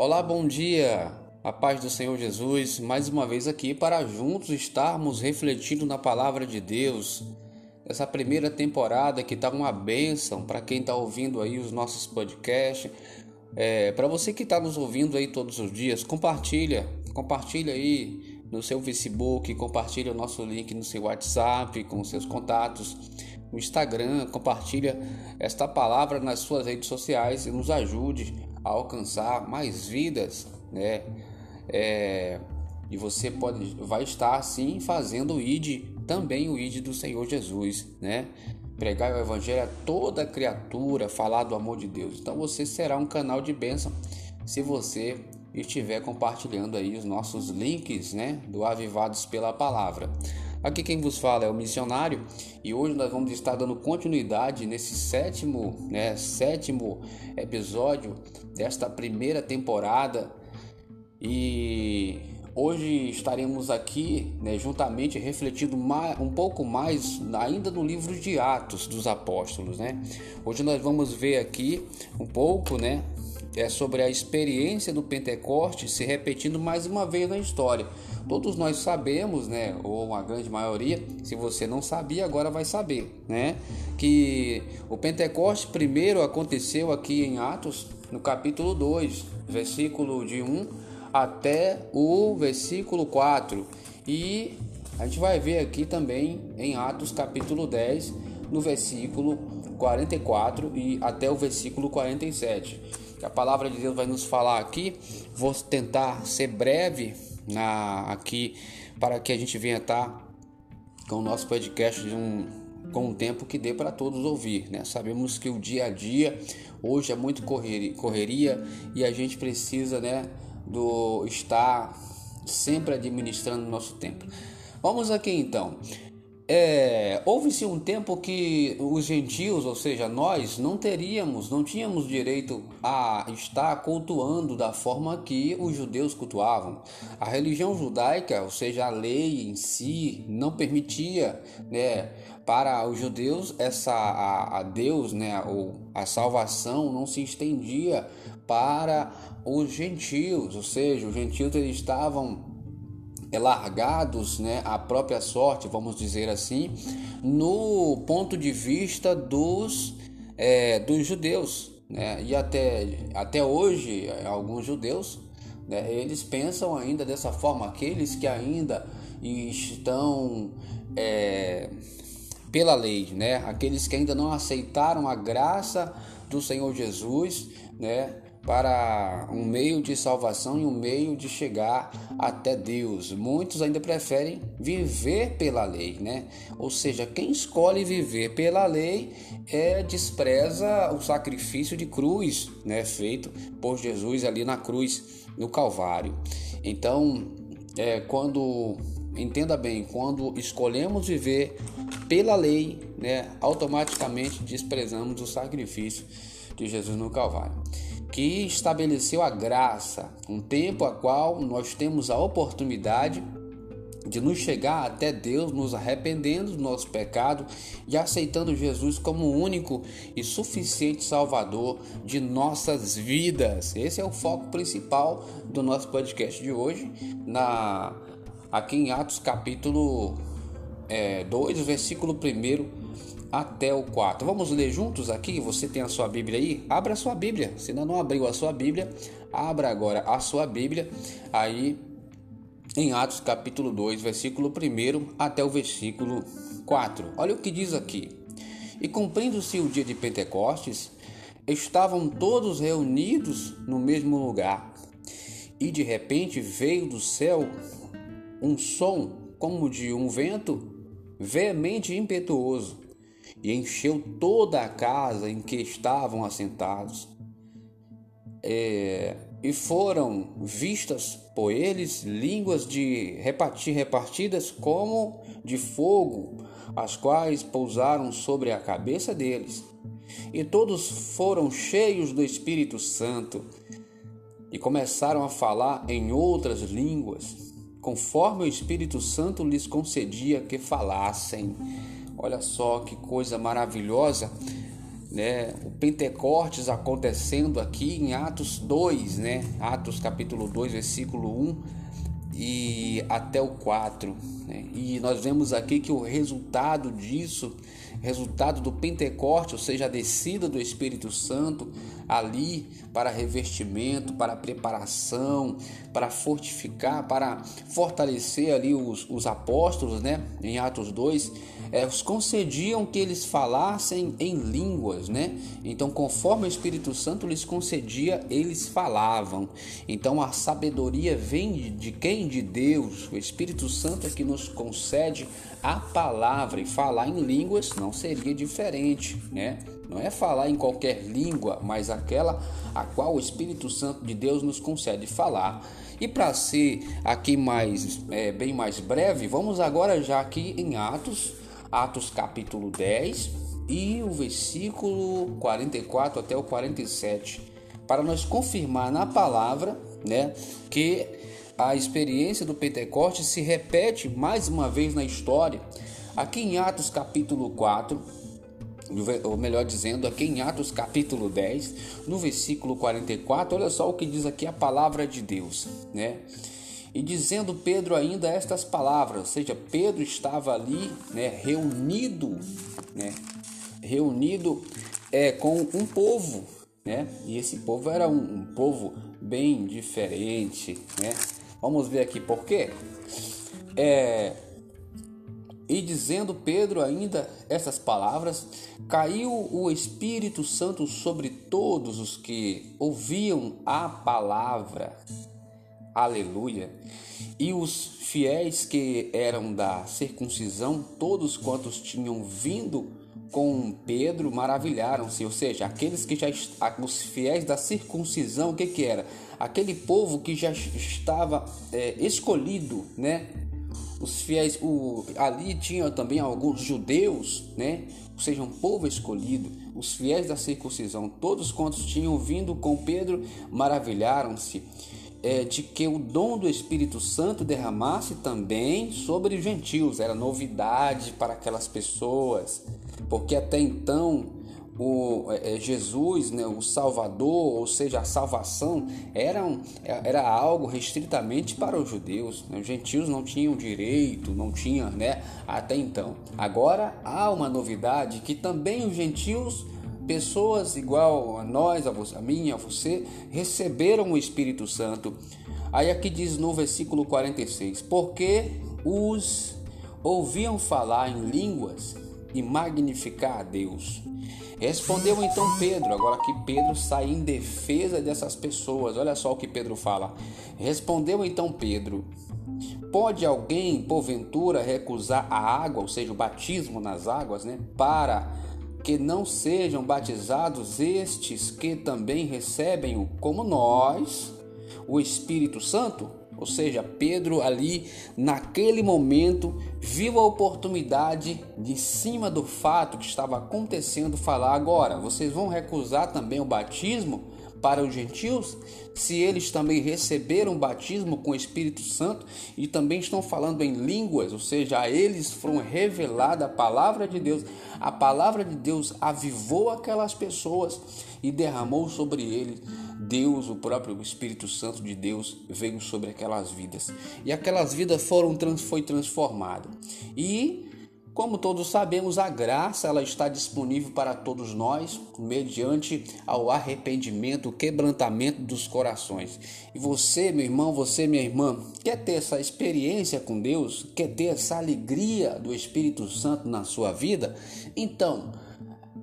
Olá, bom dia. A paz do Senhor Jesus, mais uma vez aqui para juntos estarmos refletindo na palavra de Deus. Essa primeira temporada que está uma bênção para quem está ouvindo aí os nossos podcasts. É, para você que está nos ouvindo aí todos os dias, compartilha, compartilha aí no seu Facebook, compartilha o nosso link no seu WhatsApp com seus contatos, no Instagram, compartilha esta palavra nas suas redes sociais e nos ajude a alcançar mais vidas, né? É, e você pode, vai estar assim fazendo o ID, também o ID do Senhor Jesus, né? Pregar o Evangelho a toda criatura, falar do amor de Deus. Então você será um canal de bênção se você estiver compartilhando aí os nossos links, né? Do Avivados pela Palavra. Aqui quem vos fala é o missionário e hoje nós vamos estar dando continuidade nesse sétimo, né, sétimo episódio desta primeira temporada e hoje estaremos aqui né, juntamente refletindo mais, um pouco mais ainda no livro de Atos dos Apóstolos, né? Hoje nós vamos ver aqui um pouco, né, é sobre a experiência do Pentecoste se repetindo mais uma vez na história. Todos nós sabemos, né, ou a grande maioria, se você não sabia, agora vai saber, né, que o Pentecoste primeiro aconteceu aqui em Atos, no capítulo 2, versículo de 1 até o versículo 4. E a gente vai ver aqui também em Atos capítulo 10, no versículo 44 e até o versículo 47 que a palavra de Deus vai nos falar aqui. Vou tentar ser breve na, aqui para que a gente venha estar com o nosso podcast de um, com um tempo que dê para todos ouvir. Né? Sabemos que o dia a dia hoje é muito correria, correria e a gente precisa né, do estar sempre administrando o nosso tempo. Vamos aqui então. É, houve-se um tempo que os gentios, ou seja, nós, não teríamos, não tínhamos direito a estar cultuando da forma que os judeus cultuavam. A religião judaica, ou seja, a lei em si, não permitia né, para os judeus essa a, a Deus, né, ou a salvação não se estendia para os gentios, ou seja, os gentios eles estavam largados né, à própria sorte, vamos dizer assim, no ponto de vista dos, é, dos judeus. Né? E até, até hoje, alguns judeus, né, eles pensam ainda dessa forma, aqueles que ainda estão é, pela lei, né? aqueles que ainda não aceitaram a graça do Senhor Jesus, né? Para um meio de salvação e um meio de chegar até Deus. Muitos ainda preferem viver pela lei, né? Ou seja, quem escolhe viver pela lei é despreza o sacrifício de cruz, né, feito por Jesus ali na cruz no Calvário. Então, é, quando entenda bem, quando escolhemos viver pela lei, né, automaticamente desprezamos o sacrifício de Jesus no Calvário que estabeleceu a graça, um tempo a qual nós temos a oportunidade de nos chegar até Deus, nos arrependendo do nosso pecado e aceitando Jesus como o único e suficiente Salvador de nossas vidas. Esse é o foco principal do nosso podcast de hoje, na aqui em Atos capítulo é, 2, versículo 1 até o 4. Vamos ler juntos aqui? Você tem a sua Bíblia aí? Abra a sua Bíblia. Se ainda não abriu a sua Bíblia, abra agora a sua Bíblia aí em Atos capítulo 2, versículo 1 até o versículo 4. Olha o que diz aqui. E cumprindo-se o dia de Pentecostes, estavam todos reunidos no mesmo lugar. E de repente veio do céu um som como de um vento veemente e impetuoso e encheu toda a casa em que estavam assentados. É, e foram vistas por eles línguas de repartir, repartidas como de fogo, as quais pousaram sobre a cabeça deles. E todos foram cheios do Espírito Santo e começaram a falar em outras línguas, conforme o Espírito Santo lhes concedia que falassem. Olha só que coisa maravilhosa. né, o Pentecostes acontecendo aqui em Atos 2, né? Atos capítulo 2, versículo 1 e até o 4. Né? E nós vemos aqui que o resultado disso, resultado do Pentecoste, ou seja, a descida do Espírito Santo ali para revestimento, para preparação, para fortificar, para fortalecer ali os, os apóstolos, né? Em Atos 2, é, os concediam que eles falassem em línguas, né? Então, conforme o Espírito Santo lhes concedia, eles falavam. Então, a sabedoria vem de, de quem? De Deus. O Espírito Santo é que nos concede a palavra e falar em línguas não seria diferente, né? Não é falar em qualquer língua, mas aquela a qual o Espírito Santo de Deus nos concede falar. E para ser aqui mais é, bem mais breve, vamos agora já aqui em Atos, Atos capítulo 10 e o versículo 44 até o 47, para nós confirmar na palavra, né, que a experiência do Pentecoste se repete mais uma vez na história. Aqui em Atos capítulo 4, ou melhor dizendo, aqui em Atos capítulo 10, no versículo 44, olha só o que diz aqui a palavra de Deus, né? E dizendo Pedro ainda estas palavras, ou seja, Pedro estava ali, né, reunido, né, reunido é, com um povo, né, e esse povo era um, um povo bem diferente, né. Vamos ver aqui por quê. É, e dizendo Pedro ainda essas palavras, caiu o Espírito Santo sobre todos os que ouviam a palavra Aleluia. E os fiéis que eram da circuncisão, todos quantos tinham vindo com Pedro, maravilharam-se. Ou seja, aqueles que já os fiéis da circuncisão, o que que era? Aquele povo que já estava é, escolhido, né? Os fiéis, o, ali tinha também alguns judeus, né? Ou seja, um povo escolhido. Os fiéis da circuncisão, todos quantos tinham vindo com Pedro, maravilharam-se é, de que o dom do Espírito Santo derramasse também sobre os gentios. Era novidade para aquelas pessoas, porque até então o é, é, Jesus, né, o Salvador, ou seja, a salvação, era, um, era algo restritamente para os judeus. Né? Os gentios não tinham direito, não tinham, né, até então. Agora há uma novidade que também os gentios pessoas igual a nós, a, você, a mim, a você, receberam o Espírito Santo. Aí aqui diz no versículo 46: Porque os ouviam falar em línguas e magnificar a Deus. Respondeu então Pedro, agora que Pedro sai em defesa dessas pessoas. Olha só o que Pedro fala. Respondeu então Pedro: Pode alguém, porventura, recusar a água, ou seja, o batismo nas águas, né, para que não sejam batizados estes que também recebem como nós o Espírito Santo? Ou seja, Pedro ali naquele momento viu a oportunidade de cima do fato que estava acontecendo falar agora, vocês vão recusar também o batismo? para os gentios, se eles também receberam batismo com o Espírito Santo e também estão falando em línguas, ou seja, a eles foram revelada a palavra de Deus. A palavra de Deus avivou aquelas pessoas e derramou sobre eles. Deus, o próprio Espírito Santo de Deus, veio sobre aquelas vidas. E aquelas vidas foram foi transformadas. E como todos sabemos, a graça ela está disponível para todos nós, mediante ao arrependimento, o quebrantamento dos corações. E você, meu irmão, você, minha irmã, quer ter essa experiência com Deus? Quer ter essa alegria do Espírito Santo na sua vida? Então,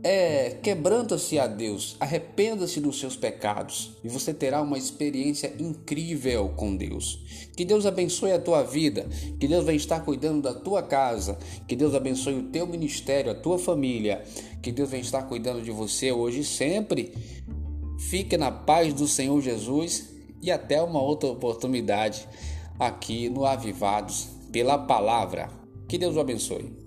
é, quebranta-se a Deus, arrependa-se dos seus pecados e você terá uma experiência incrível com Deus. Que Deus abençoe a tua vida, que Deus venha estar cuidando da tua casa, que Deus abençoe o teu ministério, a tua família, que Deus venha estar cuidando de você hoje e sempre. Fique na paz do Senhor Jesus e até uma outra oportunidade aqui no Avivados pela palavra. Que Deus o abençoe.